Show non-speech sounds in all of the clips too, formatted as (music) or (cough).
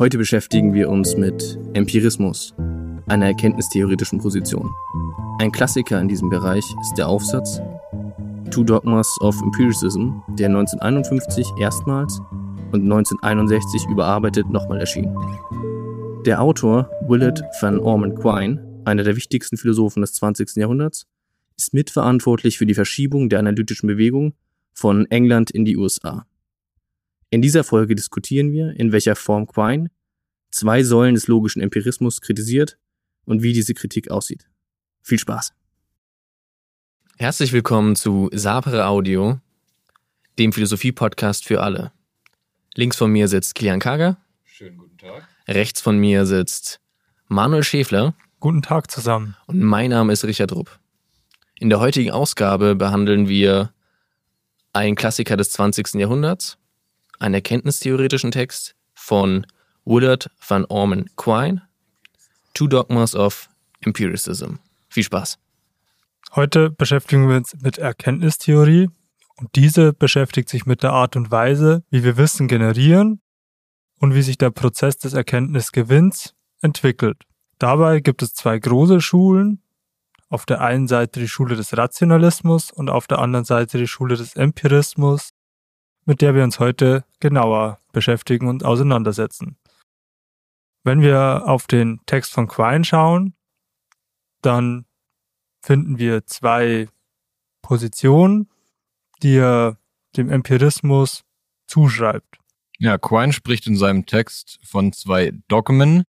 Heute beschäftigen wir uns mit Empirismus, einer erkenntnistheoretischen Position. Ein Klassiker in diesem Bereich ist der Aufsatz Two Dogmas of Empiricism, der 1951 erstmals und 1961 überarbeitet nochmal erschien. Der Autor Willard van Orman Quine, einer der wichtigsten Philosophen des 20. Jahrhunderts, ist mitverantwortlich für die Verschiebung der analytischen Bewegung von England in die USA. In dieser Folge diskutieren wir, in welcher Form Quine zwei Säulen des logischen Empirismus kritisiert und wie diese Kritik aussieht. Viel Spaß! Herzlich willkommen zu Sapere Audio, dem Philosophie-Podcast für alle. Links von mir sitzt Kilian Kager. Schönen guten Tag. Rechts von mir sitzt Manuel Schäfler. Guten Tag zusammen. Und mein Name ist Richard Rupp. In der heutigen Ausgabe behandeln wir einen Klassiker des 20. Jahrhunderts, einen erkenntnistheoretischen Text von Willard van Orman Quine, Two Dogmas of Empiricism. Viel Spaß. Heute beschäftigen wir uns mit Erkenntnistheorie und diese beschäftigt sich mit der Art und Weise, wie wir Wissen generieren und wie sich der Prozess des Erkenntnisgewinns entwickelt. Dabei gibt es zwei große Schulen. Auf der einen Seite die Schule des Rationalismus und auf der anderen Seite die Schule des Empirismus, mit der wir uns heute genauer beschäftigen und auseinandersetzen. Wenn wir auf den Text von Quine schauen, dann finden wir zwei Positionen, die er dem Empirismus zuschreibt. Ja, Quine spricht in seinem Text von zwei Dogmen.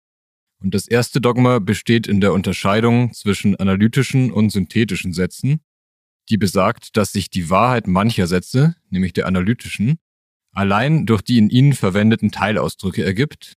Und das erste Dogma besteht in der Unterscheidung zwischen analytischen und synthetischen Sätzen, die besagt, dass sich die Wahrheit mancher Sätze, nämlich der analytischen, allein durch die in ihnen verwendeten Teilausdrücke ergibt,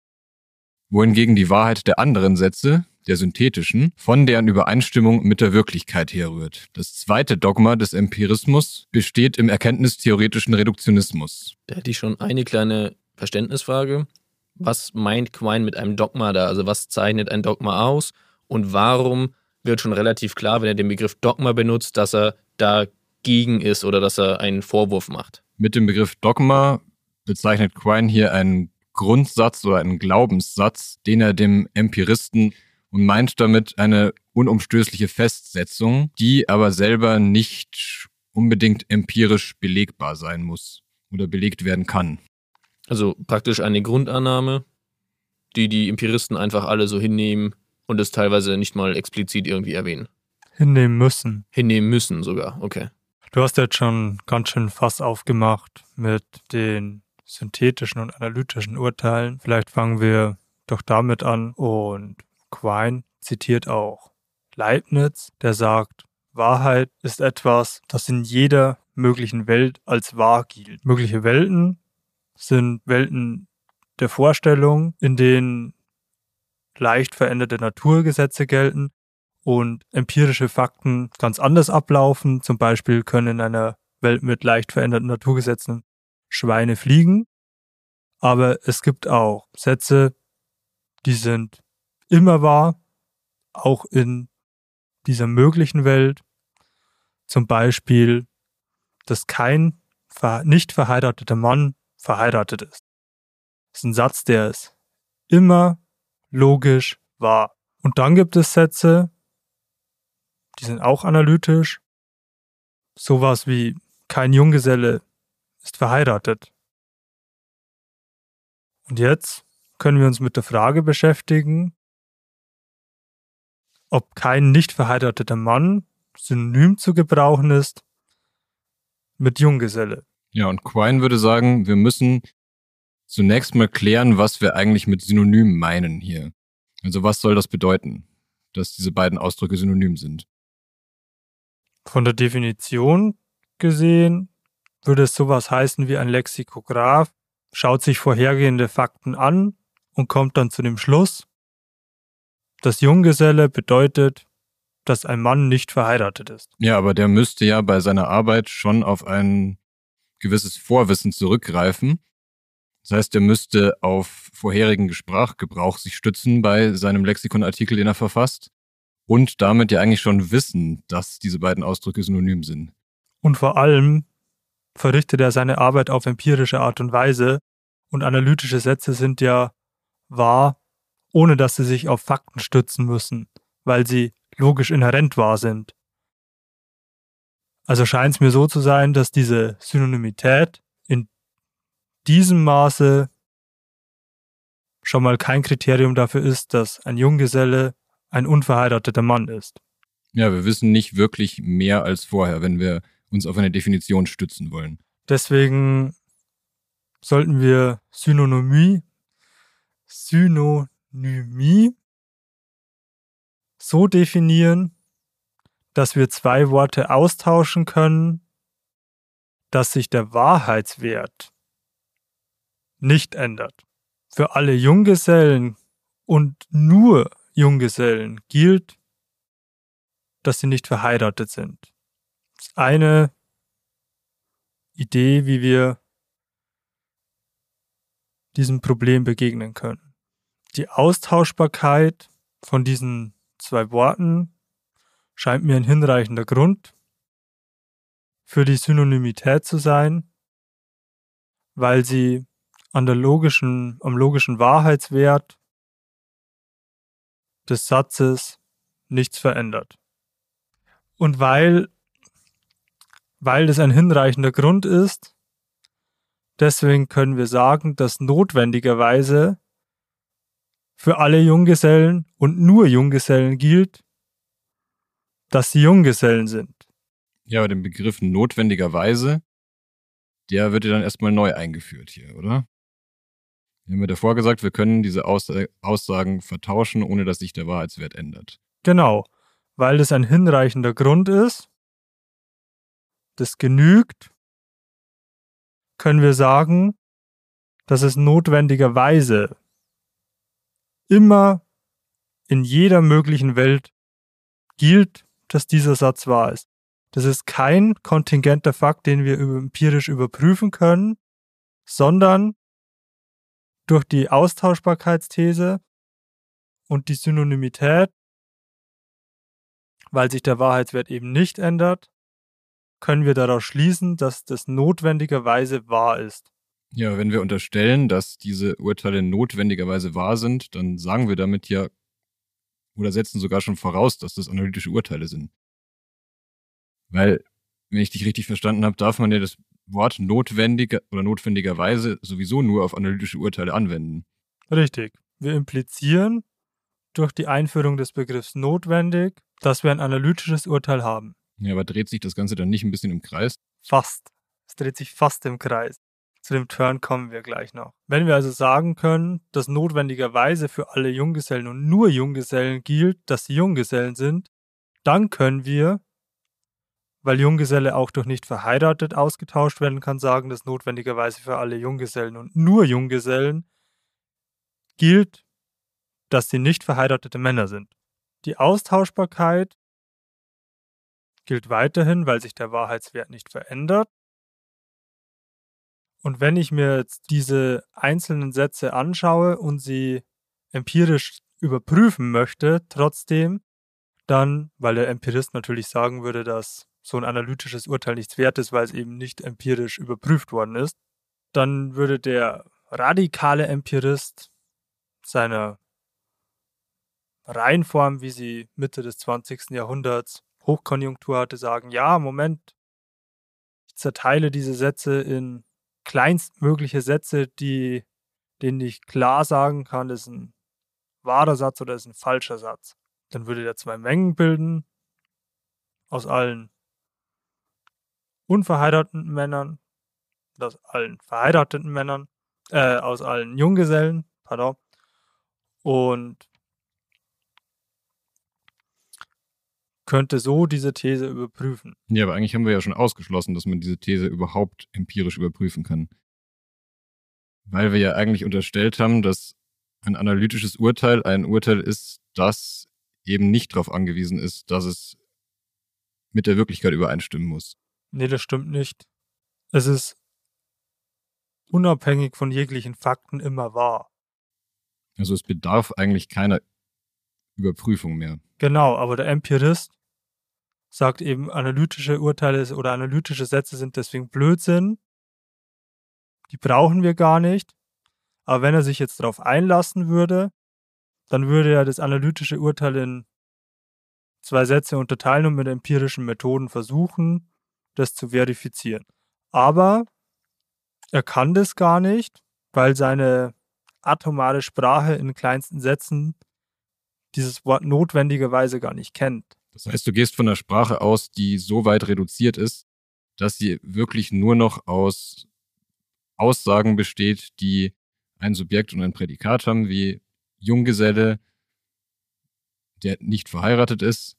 wohingegen die Wahrheit der anderen Sätze, der synthetischen, von deren Übereinstimmung mit der Wirklichkeit herrührt. Das zweite Dogma des Empirismus besteht im erkenntnistheoretischen Reduktionismus. Da hätte ich schon eine kleine Verständnisfrage. Was meint Quine mit einem Dogma da? Also was zeichnet ein Dogma aus? Und warum wird schon relativ klar, wenn er den Begriff Dogma benutzt, dass er dagegen ist oder dass er einen Vorwurf macht? Mit dem Begriff Dogma bezeichnet Quine hier einen Grundsatz oder einen Glaubenssatz, den er dem Empiristen und meint damit eine unumstößliche Festsetzung, die aber selber nicht unbedingt empirisch belegbar sein muss oder belegt werden kann. Also praktisch eine Grundannahme, die die Empiristen einfach alle so hinnehmen und es teilweise nicht mal explizit irgendwie erwähnen. Hinnehmen müssen. Hinnehmen müssen sogar, okay. Du hast jetzt schon ganz schön Fass aufgemacht mit den synthetischen und analytischen Urteilen. Vielleicht fangen wir doch damit an und Quine zitiert auch Leibniz, der sagt, Wahrheit ist etwas, das in jeder möglichen Welt als wahr gilt. Mögliche Welten sind Welten der Vorstellung, in denen leicht veränderte Naturgesetze gelten und empirische Fakten ganz anders ablaufen. Zum Beispiel können in einer Welt mit leicht veränderten Naturgesetzen Schweine fliegen. Aber es gibt auch Sätze, die sind immer wahr, auch in dieser möglichen Welt. Zum Beispiel, dass kein nicht verheirateter Mann verheiratet ist. Das ist ein Satz, der ist immer logisch wahr. Und dann gibt es Sätze, die sind auch analytisch. Sowas wie kein Junggeselle ist verheiratet. Und jetzt können wir uns mit der Frage beschäftigen, ob kein nicht verheirateter Mann synonym zu gebrauchen ist mit Junggeselle. Ja, und Quine würde sagen, wir müssen zunächst mal klären, was wir eigentlich mit Synonym meinen hier. Also was soll das bedeuten, dass diese beiden Ausdrücke synonym sind? Von der Definition gesehen würde es sowas heißen wie ein Lexikograph schaut sich vorhergehende Fakten an und kommt dann zu dem Schluss, dass Junggeselle bedeutet, dass ein Mann nicht verheiratet ist. Ja, aber der müsste ja bei seiner Arbeit schon auf ein gewisses Vorwissen zurückgreifen. Das heißt, er müsste auf vorherigen Sprachgebrauch sich stützen bei seinem Lexikonartikel, den er verfasst. Und damit ja eigentlich schon wissen, dass diese beiden Ausdrücke synonym sind. Und vor allem verrichtet er seine Arbeit auf empirische Art und Weise und analytische Sätze sind ja wahr, ohne dass sie sich auf Fakten stützen müssen, weil sie logisch inhärent wahr sind. Also scheint es mir so zu sein, dass diese Synonymität in diesem Maße schon mal kein Kriterium dafür ist, dass ein Junggeselle ein unverheirateter Mann ist. Ja, wir wissen nicht wirklich mehr als vorher, wenn wir uns auf eine Definition stützen wollen. Deswegen sollten wir Synonymie, Synonymie so definieren, dass wir zwei Worte austauschen können, dass sich der Wahrheitswert nicht ändert. Für alle Junggesellen und nur Junggesellen gilt, dass sie nicht verheiratet sind. Das ist eine Idee, wie wir diesem Problem begegnen können. Die Austauschbarkeit von diesen zwei Worten scheint mir ein hinreichender Grund für die Synonymität zu sein, weil sie an der logischen, am logischen Wahrheitswert des Satzes nichts verändert. Und weil, weil das ein hinreichender Grund ist, deswegen können wir sagen, dass notwendigerweise für alle Junggesellen und nur Junggesellen gilt, dass sie Junggesellen sind. Ja, aber den Begriff notwendigerweise, der wird ja dann erstmal neu eingeführt hier, oder? Wir haben ja davor gesagt, wir können diese Aussagen vertauschen, ohne dass sich der Wahrheitswert ändert. Genau, weil das ein hinreichender Grund ist, das genügt, können wir sagen, dass es notwendigerweise immer in jeder möglichen Welt gilt, dass dieser Satz wahr ist. Das ist kein kontingenter Fakt, den wir empirisch überprüfen können, sondern durch die Austauschbarkeitsthese und die Synonymität, weil sich der Wahrheitswert eben nicht ändert, können wir daraus schließen, dass das notwendigerweise wahr ist. Ja, wenn wir unterstellen, dass diese Urteile notwendigerweise wahr sind, dann sagen wir damit ja oder setzen sogar schon voraus, dass das analytische Urteile sind. Weil, wenn ich dich richtig verstanden habe, darf man ja das Wort notwendiger oder notwendigerweise sowieso nur auf analytische Urteile anwenden. Richtig. Wir implizieren durch die Einführung des Begriffs notwendig, dass wir ein analytisches Urteil haben. Ja, aber dreht sich das Ganze dann nicht ein bisschen im Kreis? Fast. Es dreht sich fast im Kreis. Zu dem Turn kommen wir gleich noch. Wenn wir also sagen können, dass notwendigerweise für alle Junggesellen und nur Junggesellen gilt, dass sie Junggesellen sind, dann können wir weil Junggeselle auch durch nicht verheiratet ausgetauscht werden kann, sagen, dass notwendigerweise für alle Junggesellen und nur Junggesellen gilt, dass sie nicht verheiratete Männer sind. Die Austauschbarkeit gilt weiterhin, weil sich der Wahrheitswert nicht verändert. Und wenn ich mir jetzt diese einzelnen Sätze anschaue und sie empirisch überprüfen möchte, trotzdem, dann, weil der Empirist natürlich sagen würde, dass so ein analytisches Urteil nichts wert ist, weil es eben nicht empirisch überprüft worden ist, dann würde der radikale Empirist seiner Reihenform, wie sie Mitte des 20. Jahrhunderts Hochkonjunktur hatte, sagen, ja, Moment, ich zerteile diese Sätze in kleinstmögliche Sätze, die, denen ich klar sagen kann, das ist ein wahrer Satz oder ist ein falscher Satz. Dann würde der zwei Mengen bilden aus allen unverheirateten Männern, aus allen verheirateten Männern, äh, aus allen Junggesellen, pardon, und könnte so diese These überprüfen. Ja, aber eigentlich haben wir ja schon ausgeschlossen, dass man diese These überhaupt empirisch überprüfen kann. Weil wir ja eigentlich unterstellt haben, dass ein analytisches Urteil ein Urteil ist, das eben nicht darauf angewiesen ist, dass es mit der Wirklichkeit übereinstimmen muss. Nee, das stimmt nicht. Es ist unabhängig von jeglichen Fakten immer wahr. Also es bedarf eigentlich keiner Überprüfung mehr. Genau, aber der Empirist sagt eben, analytische Urteile oder analytische Sätze sind deswegen Blödsinn. Die brauchen wir gar nicht. Aber wenn er sich jetzt darauf einlassen würde, dann würde er das analytische Urteil in zwei Sätze unterteilen und mit empirischen Methoden versuchen, das zu verifizieren. Aber er kann das gar nicht, weil seine atomare Sprache in kleinsten Sätzen dieses Wort notwendigerweise gar nicht kennt. Das heißt, du gehst von einer Sprache aus, die so weit reduziert ist, dass sie wirklich nur noch aus Aussagen besteht, die ein Subjekt und ein Prädikat haben, wie Junggeselle, der nicht verheiratet ist,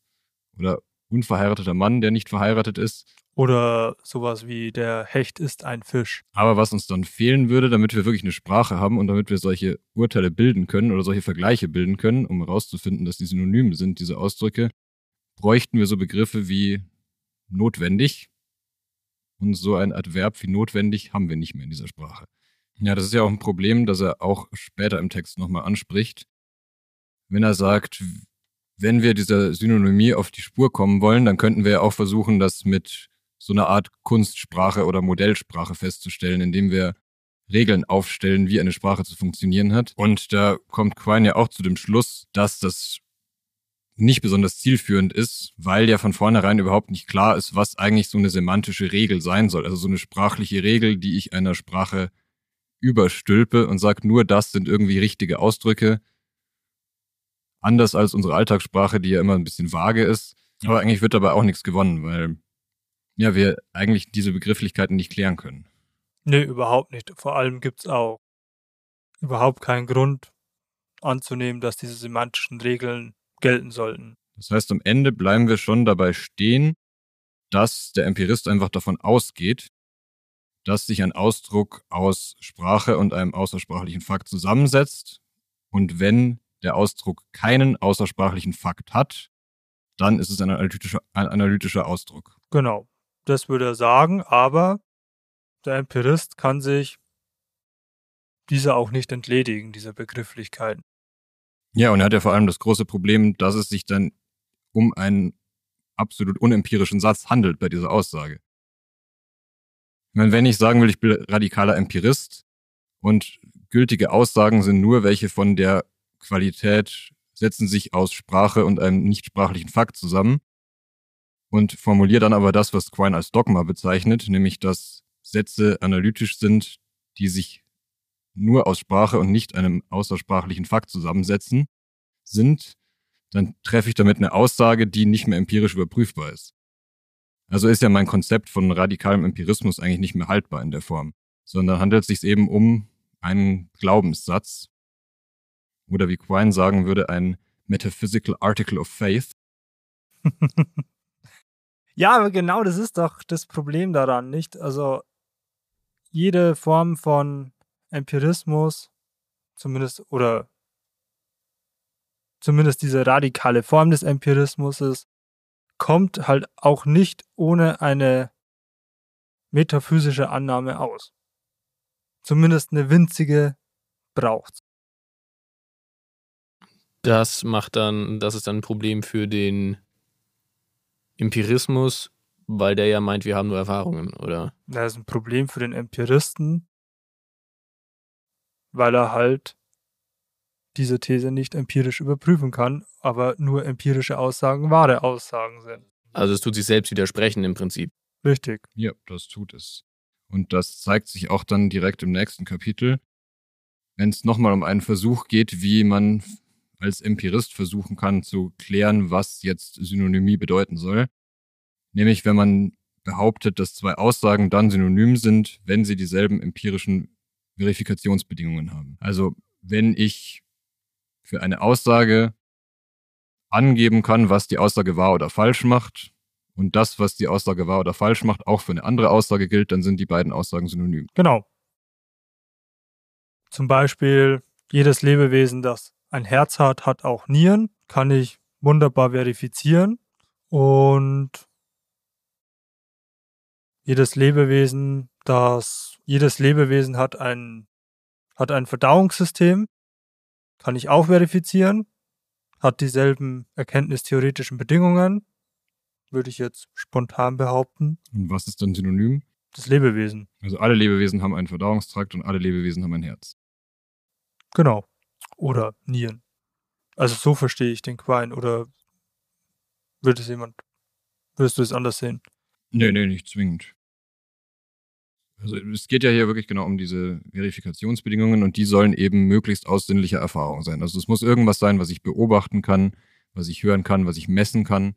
oder unverheirateter Mann, der nicht verheiratet ist. Oder sowas wie der Hecht ist ein Fisch. Aber was uns dann fehlen würde, damit wir wirklich eine Sprache haben und damit wir solche Urteile bilden können oder solche Vergleiche bilden können, um herauszufinden, dass die synonym sind, diese Ausdrücke, bräuchten wir so Begriffe wie notwendig. Und so ein Adverb wie notwendig haben wir nicht mehr in dieser Sprache. Ja, das ist ja auch ein Problem, das er auch später im Text nochmal anspricht. Wenn er sagt, wenn wir dieser Synonymie auf die Spur kommen wollen, dann könnten wir ja auch versuchen, das mit so einer Art Kunstsprache oder Modellsprache festzustellen, indem wir Regeln aufstellen, wie eine Sprache zu funktionieren hat. Und da kommt Quine ja auch zu dem Schluss, dass das nicht besonders zielführend ist, weil ja von vornherein überhaupt nicht klar ist, was eigentlich so eine semantische Regel sein soll. Also so eine sprachliche Regel, die ich einer Sprache überstülpe und sage, nur das sind irgendwie richtige Ausdrücke. Anders als unsere Alltagssprache, die ja immer ein bisschen vage ist. Aber eigentlich wird dabei auch nichts gewonnen, weil ja, wir eigentlich diese Begrifflichkeiten nicht klären können. Nee, überhaupt nicht. Vor allem gibt es auch überhaupt keinen Grund anzunehmen, dass diese semantischen Regeln gelten sollten. Das heißt, am Ende bleiben wir schon dabei stehen, dass der Empirist einfach davon ausgeht, dass sich ein Ausdruck aus Sprache und einem außersprachlichen Fakt zusammensetzt. Und wenn der Ausdruck keinen außersprachlichen Fakt hat, dann ist es ein analytischer, ein analytischer Ausdruck. Genau, das würde er sagen, aber der Empirist kann sich diese auch nicht entledigen, diese Begrifflichkeiten. Ja, und er hat ja vor allem das große Problem, dass es sich dann um einen absolut unempirischen Satz handelt bei dieser Aussage. Ich meine, wenn ich sagen will, ich bin radikaler Empirist und gültige Aussagen sind nur welche von der Qualität, setzen sich aus Sprache und einem nichtsprachlichen Fakt zusammen und formuliere dann aber das, was Quine als Dogma bezeichnet, nämlich dass Sätze analytisch sind, die sich nur aus Sprache und nicht einem außersprachlichen Fakt zusammensetzen, sind, dann treffe ich damit eine Aussage, die nicht mehr empirisch überprüfbar ist. Also ist ja mein Konzept von radikalem Empirismus eigentlich nicht mehr haltbar in der Form, sondern handelt es sich eben um einen Glaubenssatz oder wie Quine sagen würde, ein Metaphysical Article of Faith. (laughs) ja, aber genau das ist doch das Problem daran, nicht? Also jede Form von Empirismus, zumindest, oder zumindest diese radikale Form des Empirismus kommt halt auch nicht ohne eine metaphysische Annahme aus. Zumindest eine winzige braucht's. Das macht dann, das ist dann ein Problem für den Empirismus, weil der ja meint, wir haben nur Erfahrungen, oder? Das ist ein Problem für den Empiristen, weil er halt diese These nicht empirisch überprüfen kann, aber nur empirische Aussagen wahre Aussagen sind. Also es tut sich selbst widersprechen im Prinzip. Richtig. Ja, das tut es. Und das zeigt sich auch dann direkt im nächsten Kapitel, wenn es nochmal um einen Versuch geht, wie man als Empirist versuchen kann zu klären, was jetzt Synonymie bedeuten soll. Nämlich, wenn man behauptet, dass zwei Aussagen dann synonym sind, wenn sie dieselben empirischen Verifikationsbedingungen haben. Also wenn ich für eine Aussage angeben kann, was die Aussage wahr oder falsch macht und das, was die Aussage wahr oder falsch macht, auch für eine andere Aussage gilt, dann sind die beiden Aussagen synonym. Genau. Zum Beispiel, jedes Lebewesen, das ein Herz hat, hat auch Nieren, kann ich wunderbar verifizieren und jedes Lebewesen, das jedes Lebewesen hat ein hat ein Verdauungssystem, kann ich auch verifizieren, hat dieselben erkenntnistheoretischen Bedingungen, würde ich jetzt spontan behaupten. Und was ist dann synonym? Das Lebewesen. Also alle Lebewesen haben einen Verdauungstrakt und alle Lebewesen haben ein Herz. Genau. Oder Nieren. Also so verstehe ich den Quine. Oder würde es jemand, würdest du es anders sehen? Nee, nee, nicht zwingend. Also es geht ja hier wirklich genau um diese Verifikationsbedingungen und die sollen eben möglichst aus sinnlicher Erfahrung sein. Also es muss irgendwas sein, was ich beobachten kann, was ich hören kann, was ich messen kann.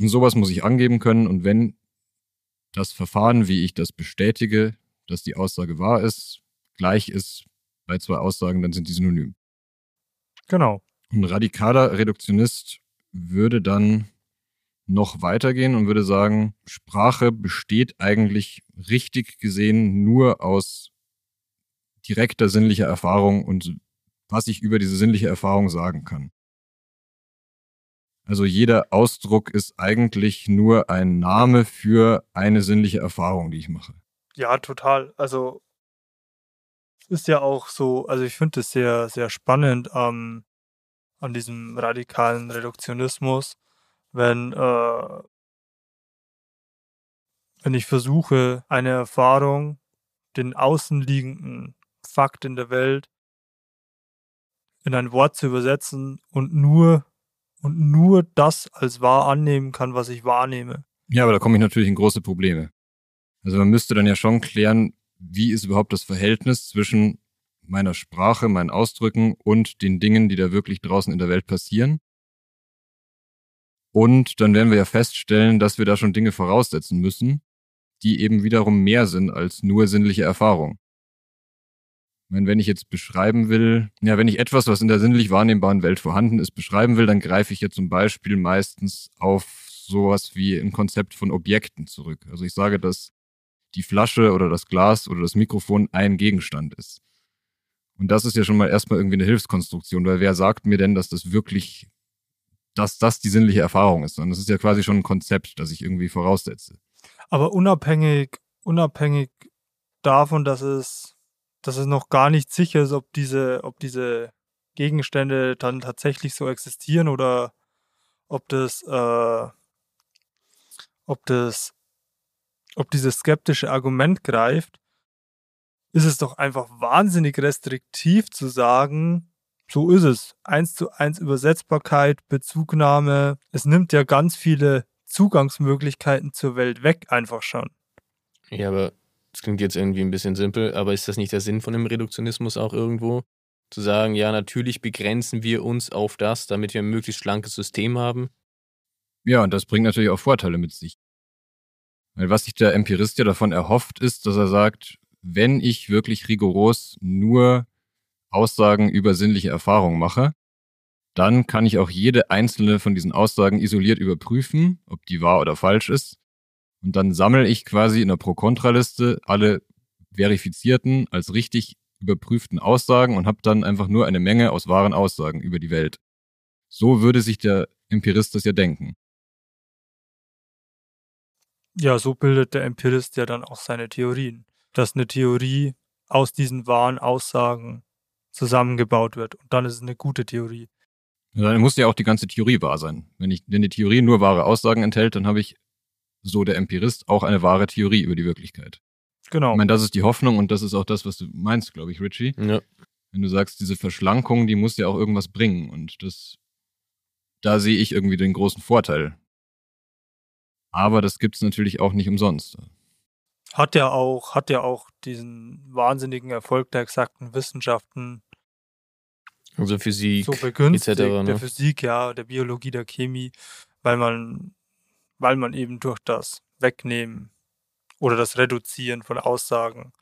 Und sowas muss ich angeben können und wenn das Verfahren, wie ich das bestätige, dass die Aussage wahr ist, gleich ist bei zwei Aussagen, dann sind die synonym. Genau. Ein radikaler Reduktionist würde dann noch weitergehen und würde sagen, Sprache besteht eigentlich richtig gesehen nur aus direkter sinnlicher Erfahrung und was ich über diese sinnliche Erfahrung sagen kann. Also jeder Ausdruck ist eigentlich nur ein Name für eine sinnliche Erfahrung, die ich mache. Ja, total. Also ist ja auch so, also ich finde es sehr, sehr spannend ähm, an diesem radikalen Reduktionismus, wenn, äh, wenn ich versuche, eine Erfahrung, den außenliegenden Fakt in der Welt in ein Wort zu übersetzen und nur und nur das als wahr annehmen kann, was ich wahrnehme. Ja, aber da komme ich natürlich in große Probleme. Also man müsste dann ja schon klären, wie ist überhaupt das Verhältnis zwischen meiner Sprache, meinen Ausdrücken und den Dingen, die da wirklich draußen in der Welt passieren. Und dann werden wir ja feststellen, dass wir da schon Dinge voraussetzen müssen, die eben wiederum mehr sind als nur sinnliche Erfahrung. Ich meine, wenn ich jetzt beschreiben will, ja, wenn ich etwas, was in der sinnlich wahrnehmbaren Welt vorhanden ist, beschreiben will, dann greife ich ja zum Beispiel meistens auf sowas wie ein Konzept von Objekten zurück. Also ich sage, dass die Flasche oder das Glas oder das Mikrofon ein Gegenstand ist. Und das ist ja schon mal erstmal irgendwie eine Hilfskonstruktion, weil wer sagt mir denn, dass das wirklich dass das die sinnliche Erfahrung ist, sondern das ist ja quasi schon ein Konzept, das ich irgendwie voraussetze. Aber unabhängig, unabhängig davon, dass es, dass es noch gar nicht sicher ist, ob diese, ob diese Gegenstände dann tatsächlich so existieren oder ob das, äh, ob das, ob dieses skeptische Argument greift, ist es doch einfach wahnsinnig restriktiv zu sagen, so ist es. Eins zu eins Übersetzbarkeit, Bezugnahme. Es nimmt ja ganz viele Zugangsmöglichkeiten zur Welt weg, einfach schon. Ja, aber das klingt jetzt irgendwie ein bisschen simpel, aber ist das nicht der Sinn von dem Reduktionismus auch irgendwo? Zu sagen, ja, natürlich begrenzen wir uns auf das, damit wir ein möglichst schlankes System haben. Ja, und das bringt natürlich auch Vorteile mit sich. Weil was sich der Empirist ja davon erhofft, ist, dass er sagt, wenn ich wirklich rigoros nur Aussagen über sinnliche Erfahrungen mache, dann kann ich auch jede einzelne von diesen Aussagen isoliert überprüfen, ob die wahr oder falsch ist. Und dann sammle ich quasi in der Pro-Kontra-Liste alle verifizierten, als richtig überprüften Aussagen und habe dann einfach nur eine Menge aus wahren Aussagen über die Welt. So würde sich der Empirist das ja denken. Ja, so bildet der Empirist ja dann auch seine Theorien. Dass eine Theorie aus diesen wahren Aussagen zusammengebaut wird. Und dann ist es eine gute Theorie. Ja, dann muss ja auch die ganze Theorie wahr sein. Wenn, ich, wenn die Theorie nur wahre Aussagen enthält, dann habe ich, so der Empirist, auch eine wahre Theorie über die Wirklichkeit. Genau. Ich meine, das ist die Hoffnung und das ist auch das, was du meinst, glaube ich, Richie. Ja. Wenn du sagst, diese Verschlankung, die muss ja auch irgendwas bringen. Und das, da sehe ich irgendwie den großen Vorteil. Aber das gibt's natürlich auch nicht umsonst. Hat ja auch, hat ja auch diesen wahnsinnigen Erfolg der exakten Wissenschaften. Also Physik, so begünstigt, etc., ne? der Physik, ja, der Biologie, der Chemie, weil man, weil man eben durch das Wegnehmen oder das Reduzieren von Aussagen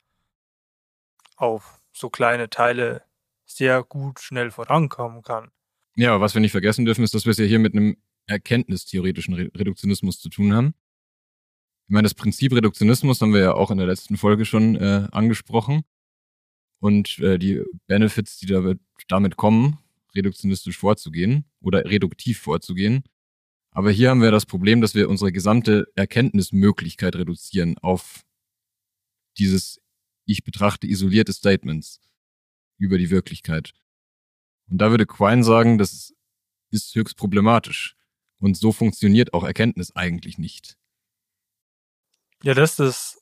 auf so kleine Teile sehr gut schnell vorankommen kann. Ja, aber was wir nicht vergessen dürfen, ist, dass wir es ja hier mit einem erkenntnistheoretischen Re Reduktionismus zu tun haben. Ich meine, das Prinzip Reduktionismus haben wir ja auch in der letzten Folge schon äh, angesprochen. Und äh, die Benefits, die damit, damit kommen, reduktionistisch vorzugehen oder reduktiv vorzugehen. Aber hier haben wir das Problem, dass wir unsere gesamte Erkenntnismöglichkeit reduzieren auf dieses ich betrachte isolierte Statements über die Wirklichkeit. Und da würde Quine sagen, das ist höchst problematisch. Und so funktioniert auch Erkenntnis eigentlich nicht. Ja, das ist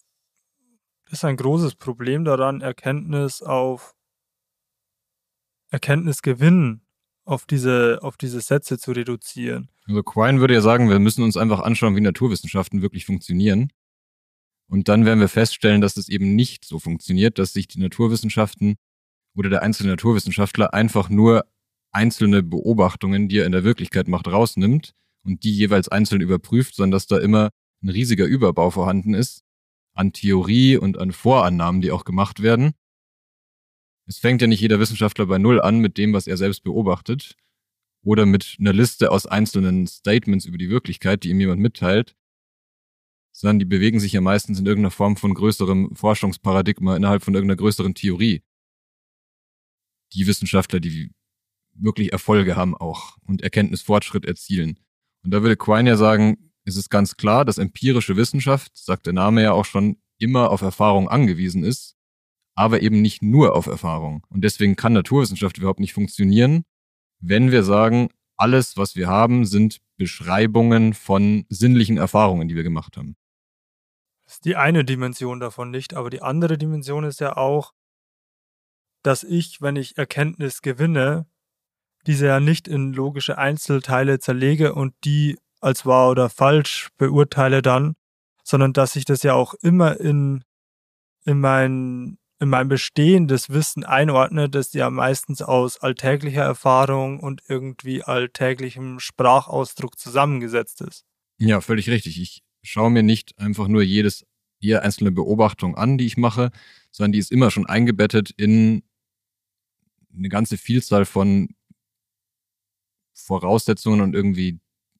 ist ein großes Problem daran, Erkenntnis auf Erkenntnis gewinnen, auf diese, auf diese Sätze zu reduzieren. Also Quine würde ja sagen, wir müssen uns einfach anschauen, wie Naturwissenschaften wirklich funktionieren. Und dann werden wir feststellen, dass es eben nicht so funktioniert, dass sich die Naturwissenschaften oder der einzelne Naturwissenschaftler einfach nur einzelne Beobachtungen, die er in der Wirklichkeit macht, rausnimmt und die jeweils einzeln überprüft, sondern dass da immer ein riesiger Überbau vorhanden ist an Theorie und an Vorannahmen, die auch gemacht werden. Es fängt ja nicht jeder Wissenschaftler bei Null an mit dem, was er selbst beobachtet oder mit einer Liste aus einzelnen Statements über die Wirklichkeit, die ihm jemand mitteilt, sondern die bewegen sich ja meistens in irgendeiner Form von größerem Forschungsparadigma innerhalb von irgendeiner größeren Theorie. Die Wissenschaftler, die wirklich Erfolge haben auch und Erkenntnisfortschritt erzielen. Und da würde Quine ja sagen, es ist ganz klar, dass empirische Wissenschaft, sagt der Name ja auch schon, immer auf Erfahrung angewiesen ist, aber eben nicht nur auf Erfahrung. Und deswegen kann Naturwissenschaft überhaupt nicht funktionieren, wenn wir sagen, alles, was wir haben, sind Beschreibungen von sinnlichen Erfahrungen, die wir gemacht haben. Das ist die eine Dimension davon nicht, aber die andere Dimension ist ja auch, dass ich, wenn ich Erkenntnis gewinne, diese ja nicht in logische Einzelteile zerlege und die als wahr oder falsch beurteile dann, sondern dass ich das ja auch immer in, in mein, in mein bestehendes Wissen einordne, das ja meistens aus alltäglicher Erfahrung und irgendwie alltäglichem Sprachausdruck zusammengesetzt ist. Ja, völlig richtig. Ich schaue mir nicht einfach nur jedes, jede einzelne Beobachtung an, die ich mache, sondern die ist immer schon eingebettet in eine ganze Vielzahl von Voraussetzungen und irgendwie,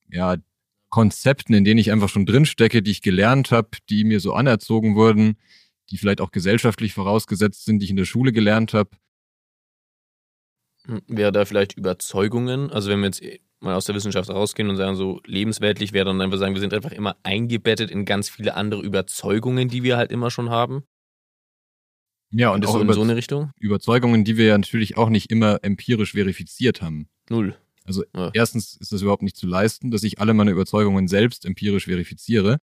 ja, Konzepten, in denen ich einfach schon drinstecke, die ich gelernt habe, die mir so anerzogen wurden, die vielleicht auch gesellschaftlich vorausgesetzt sind, die ich in der Schule gelernt habe. Hm, wäre da vielleicht Überzeugungen? Also wenn wir jetzt mal aus der Wissenschaft rausgehen und sagen, so lebensweltlich wäre dann einfach sagen, wir sind einfach immer eingebettet in ganz viele andere Überzeugungen, die wir halt immer schon haben. Ja, und, und auch so in so eine Richtung? Überzeugungen, die wir ja natürlich auch nicht immer empirisch verifiziert haben. Null. Also ja. erstens ist das überhaupt nicht zu leisten, dass ich alle meine Überzeugungen selbst empirisch verifiziere.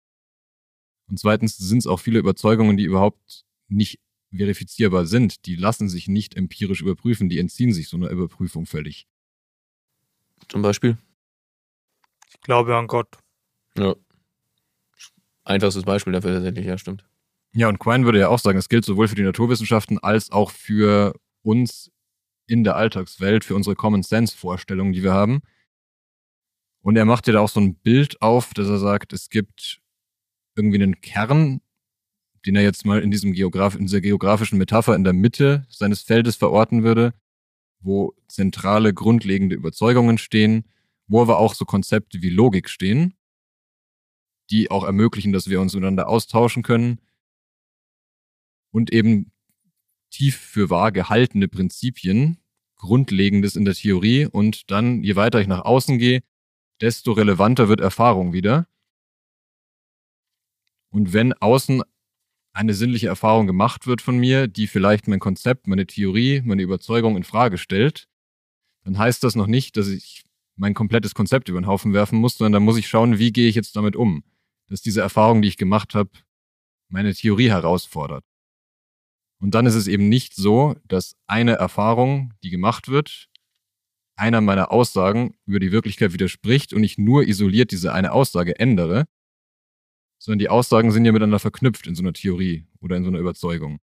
Und zweitens sind es auch viele Überzeugungen, die überhaupt nicht verifizierbar sind. Die lassen sich nicht empirisch überprüfen, die entziehen sich so einer Überprüfung völlig. Zum Beispiel? Ich glaube an Gott. Ja. Einfachstes Beispiel dafür tatsächlich, ja, stimmt. Ja, und Quine würde ja auch sagen, es gilt sowohl für die Naturwissenschaften als auch für uns in der Alltagswelt, für unsere Common Sense Vorstellungen, die wir haben. Und er macht ja da auch so ein Bild auf, dass er sagt, es gibt irgendwie einen Kern, den er jetzt mal in diesem Geograf in dieser geografischen Metapher in der Mitte seines Feldes verorten würde, wo zentrale grundlegende Überzeugungen stehen, wo aber auch so Konzepte wie Logik stehen, die auch ermöglichen, dass wir uns miteinander austauschen können und eben tief für wahr gehaltene Prinzipien, Grundlegendes in der Theorie und dann, je weiter ich nach außen gehe, desto relevanter wird Erfahrung wieder. Und wenn außen eine sinnliche Erfahrung gemacht wird von mir, die vielleicht mein Konzept, meine Theorie, meine Überzeugung in Frage stellt, dann heißt das noch nicht, dass ich mein komplettes Konzept über den Haufen werfen muss, sondern da muss ich schauen, wie gehe ich jetzt damit um, dass diese Erfahrung, die ich gemacht habe, meine Theorie herausfordert. Und dann ist es eben nicht so, dass eine Erfahrung, die gemacht wird, einer meiner Aussagen über die Wirklichkeit widerspricht und ich nur isoliert diese eine Aussage ändere, sondern die Aussagen sind ja miteinander verknüpft in so einer Theorie oder in so einer Überzeugung.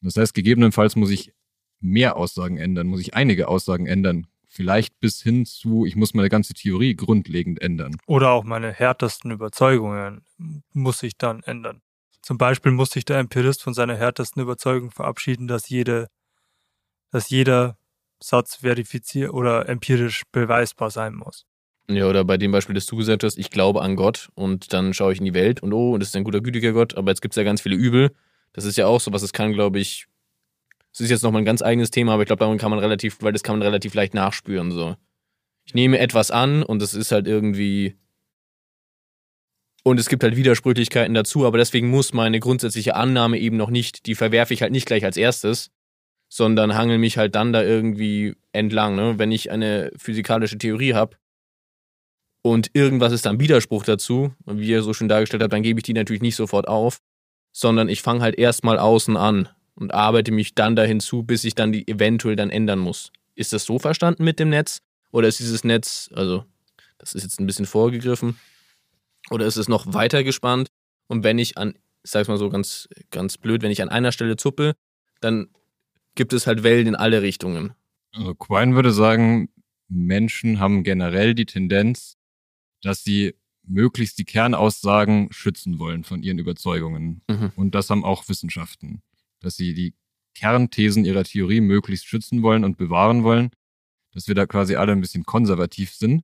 Das heißt, gegebenenfalls muss ich mehr Aussagen ändern, muss ich einige Aussagen ändern, vielleicht bis hin zu, ich muss meine ganze Theorie grundlegend ändern. Oder auch meine härtesten Überzeugungen muss ich dann ändern. Zum Beispiel muss sich der Empirist von seiner härtesten Überzeugung verabschieden, dass jede, dass jeder Satz verifiziert oder empirisch beweisbar sein muss. Ja, oder bei dem Beispiel, das du gesagt hast, ich glaube an Gott und dann schaue ich in die Welt und oh, das ist ein guter, gütiger Gott, aber jetzt gibt es ja ganz viele Übel. Das ist ja auch so was, das kann, glaube ich, das ist jetzt nochmal ein ganz eigenes Thema, aber ich glaube, daran kann man relativ, weil das kann man relativ leicht nachspüren. So. Ich nehme etwas an und es ist halt irgendwie und es gibt halt Widersprüchlichkeiten dazu, aber deswegen muss meine grundsätzliche Annahme eben noch nicht, die verwerfe ich halt nicht gleich als erstes, sondern hangel mich halt dann da irgendwie entlang. Ne? Wenn ich eine physikalische Theorie habe und irgendwas ist dann Widerspruch dazu, wie ihr so schön dargestellt habt, dann gebe ich die natürlich nicht sofort auf, sondern ich fange halt erstmal außen an und arbeite mich dann dahin zu, bis ich dann die eventuell dann ändern muss. Ist das so verstanden mit dem Netz? Oder ist dieses Netz, also das ist jetzt ein bisschen vorgegriffen, oder ist es noch weiter gespannt? Und wenn ich an, ich sag's mal so ganz, ganz blöd, wenn ich an einer Stelle zuppe, dann gibt es halt Wellen in alle Richtungen. Also Quine würde sagen, Menschen haben generell die Tendenz, dass sie möglichst die Kernaussagen schützen wollen von ihren Überzeugungen. Mhm. Und das haben auch Wissenschaften, dass sie die Kernthesen ihrer Theorie möglichst schützen wollen und bewahren wollen, dass wir da quasi alle ein bisschen konservativ sind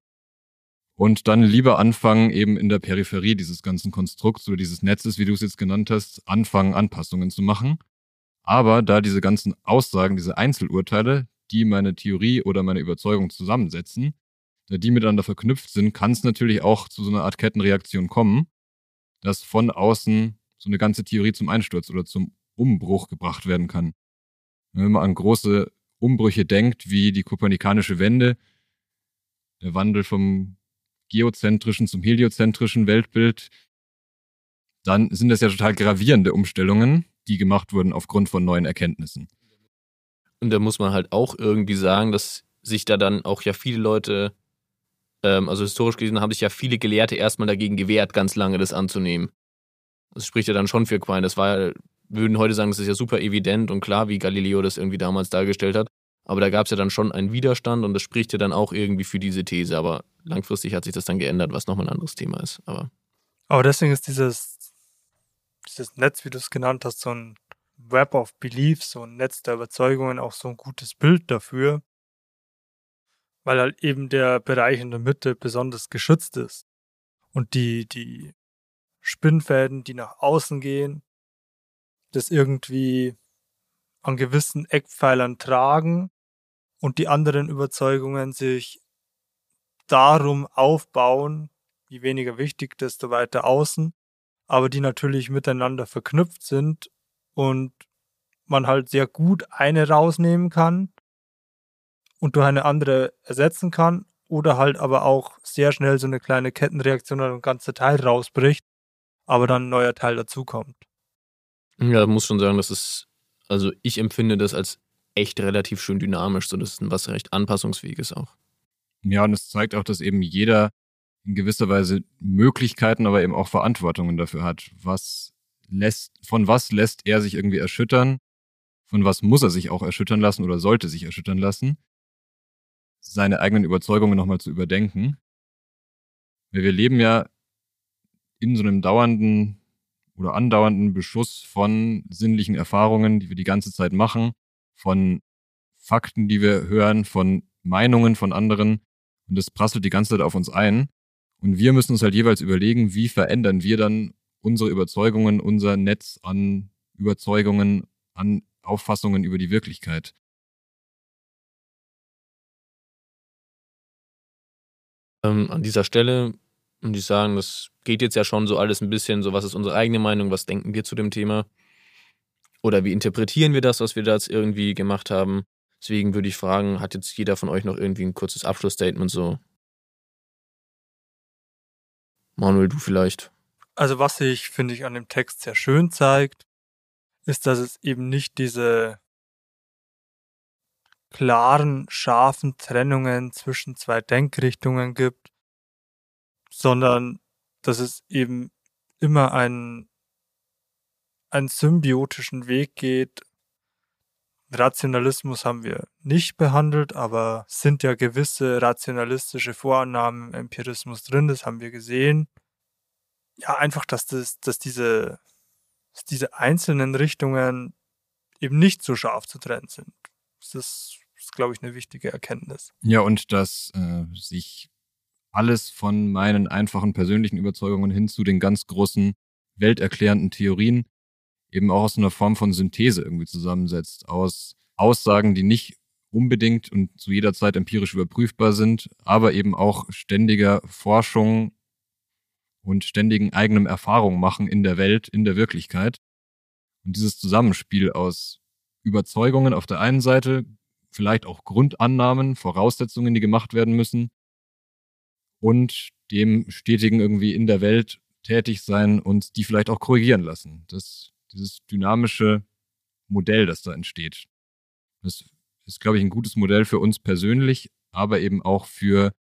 und dann lieber anfangen, eben in der Peripherie dieses ganzen Konstrukts oder dieses Netzes, wie du es jetzt genannt hast, anfangen, Anpassungen zu machen. Aber da diese ganzen Aussagen, diese Einzelurteile, die meine Theorie oder meine Überzeugung zusammensetzen, da die miteinander verknüpft sind, kann es natürlich auch zu so einer Art Kettenreaktion kommen, dass von außen so eine ganze Theorie zum Einsturz oder zum Umbruch gebracht werden kann. Wenn man an große Umbrüche denkt, wie die kopernikanische Wende, der Wandel vom geozentrischen zum heliozentrischen Weltbild, dann sind das ja total gravierende Umstellungen, die gemacht wurden aufgrund von neuen Erkenntnissen. Und da muss man halt auch irgendwie sagen, dass sich da dann auch ja viele Leute, ähm, also historisch gesehen, haben sich ja viele Gelehrte erstmal dagegen gewehrt, ganz lange das anzunehmen. Das spricht ja dann schon für Quine. Das war, würden heute sagen, das ist ja super evident und klar, wie Galileo das irgendwie damals dargestellt hat. Aber da gab es ja dann schon einen Widerstand und das spricht ja dann auch irgendwie für diese These. Aber langfristig hat sich das dann geändert, was nochmal ein anderes Thema ist. Aber, Aber deswegen ist dieses, dieses Netz, wie du es genannt hast, so ein Web of Beliefs, so ein Netz der Überzeugungen, auch so ein gutes Bild dafür, weil halt eben der Bereich in der Mitte besonders geschützt ist. Und die, die Spinnfäden, die nach außen gehen, das irgendwie an gewissen Eckpfeilern tragen und die anderen Überzeugungen sich darum aufbauen, je weniger wichtig, desto weiter außen, aber die natürlich miteinander verknüpft sind und man halt sehr gut eine rausnehmen kann und durch eine andere ersetzen kann oder halt aber auch sehr schnell so eine kleine Kettenreaktion oder ein ganzer Teil rausbricht, aber dann ein neuer Teil dazukommt. Ja, muss schon sagen, das ist, also ich empfinde das als echt relativ schön dynamisch, so das ist was recht anpassungsfähiges auch. Ja, und es zeigt auch, dass eben jeder in gewisser Weise Möglichkeiten, aber eben auch Verantwortungen dafür hat. Was lässt, von was lässt er sich irgendwie erschüttern? Von was muss er sich auch erschüttern lassen oder sollte sich erschüttern lassen? Seine eigenen Überzeugungen nochmal zu überdenken. Weil wir leben ja in so einem dauernden oder andauernden Beschuss von sinnlichen Erfahrungen, die wir die ganze Zeit machen, von Fakten, die wir hören, von Meinungen von anderen. Und das prasselt die ganze Zeit auf uns ein. Und wir müssen uns halt jeweils überlegen, wie verändern wir dann unsere Überzeugungen, unser Netz an Überzeugungen, an Auffassungen über die Wirklichkeit. Ähm, an dieser Stelle muss ich sagen, das geht jetzt ja schon so alles ein bisschen so, was ist unsere eigene Meinung, was denken wir zu dem Thema? Oder wie interpretieren wir das, was wir da jetzt irgendwie gemacht haben? Deswegen würde ich fragen, hat jetzt jeder von euch noch irgendwie ein kurzes Abschlussstatement so? Manuel, du vielleicht. Also was sich, finde ich, an dem Text sehr schön zeigt, ist, dass es eben nicht diese klaren, scharfen Trennungen zwischen zwei Denkrichtungen gibt, sondern dass es eben immer einen, einen symbiotischen Weg geht. Rationalismus haben wir nicht behandelt, aber sind ja gewisse rationalistische Vorannahmen im Empirismus drin, das haben wir gesehen. Ja, einfach, dass das, dass diese, dass diese einzelnen Richtungen eben nicht so scharf zu trennen sind. Das ist, ist glaube ich, eine wichtige Erkenntnis. Ja, und dass äh, sich alles von meinen einfachen persönlichen Überzeugungen hin zu den ganz großen welterklärenden Theorien eben auch aus einer Form von Synthese irgendwie zusammensetzt, aus Aussagen, die nicht unbedingt und zu jeder Zeit empirisch überprüfbar sind, aber eben auch ständiger Forschung und ständigen eigenen Erfahrungen machen in der Welt, in der Wirklichkeit. Und dieses Zusammenspiel aus Überzeugungen auf der einen Seite, vielleicht auch Grundannahmen, Voraussetzungen, die gemacht werden müssen, und dem stetigen irgendwie in der Welt tätig sein und die vielleicht auch korrigieren lassen. Das, dieses dynamische Modell, das da entsteht. Das ist, glaube ich, ein gutes Modell für uns persönlich, aber eben auch für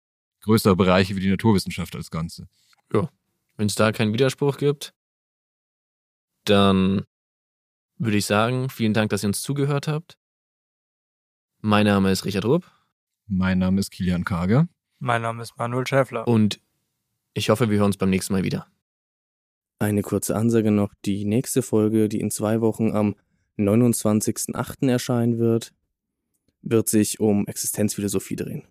größere Bereiche wie die Naturwissenschaft als Ganze. Ja. Wenn es da keinen Widerspruch gibt, dann würde ich sagen, vielen Dank, dass ihr uns zugehört habt. Mein Name ist Richard Rupp. Mein Name ist Kilian Kage. Mein Name ist Manuel Schäffler. Und ich hoffe, wir hören uns beim nächsten Mal wieder. Eine kurze Ansage noch. Die nächste Folge, die in zwei Wochen am 29.08. erscheinen wird, wird sich um Existenzphilosophie drehen.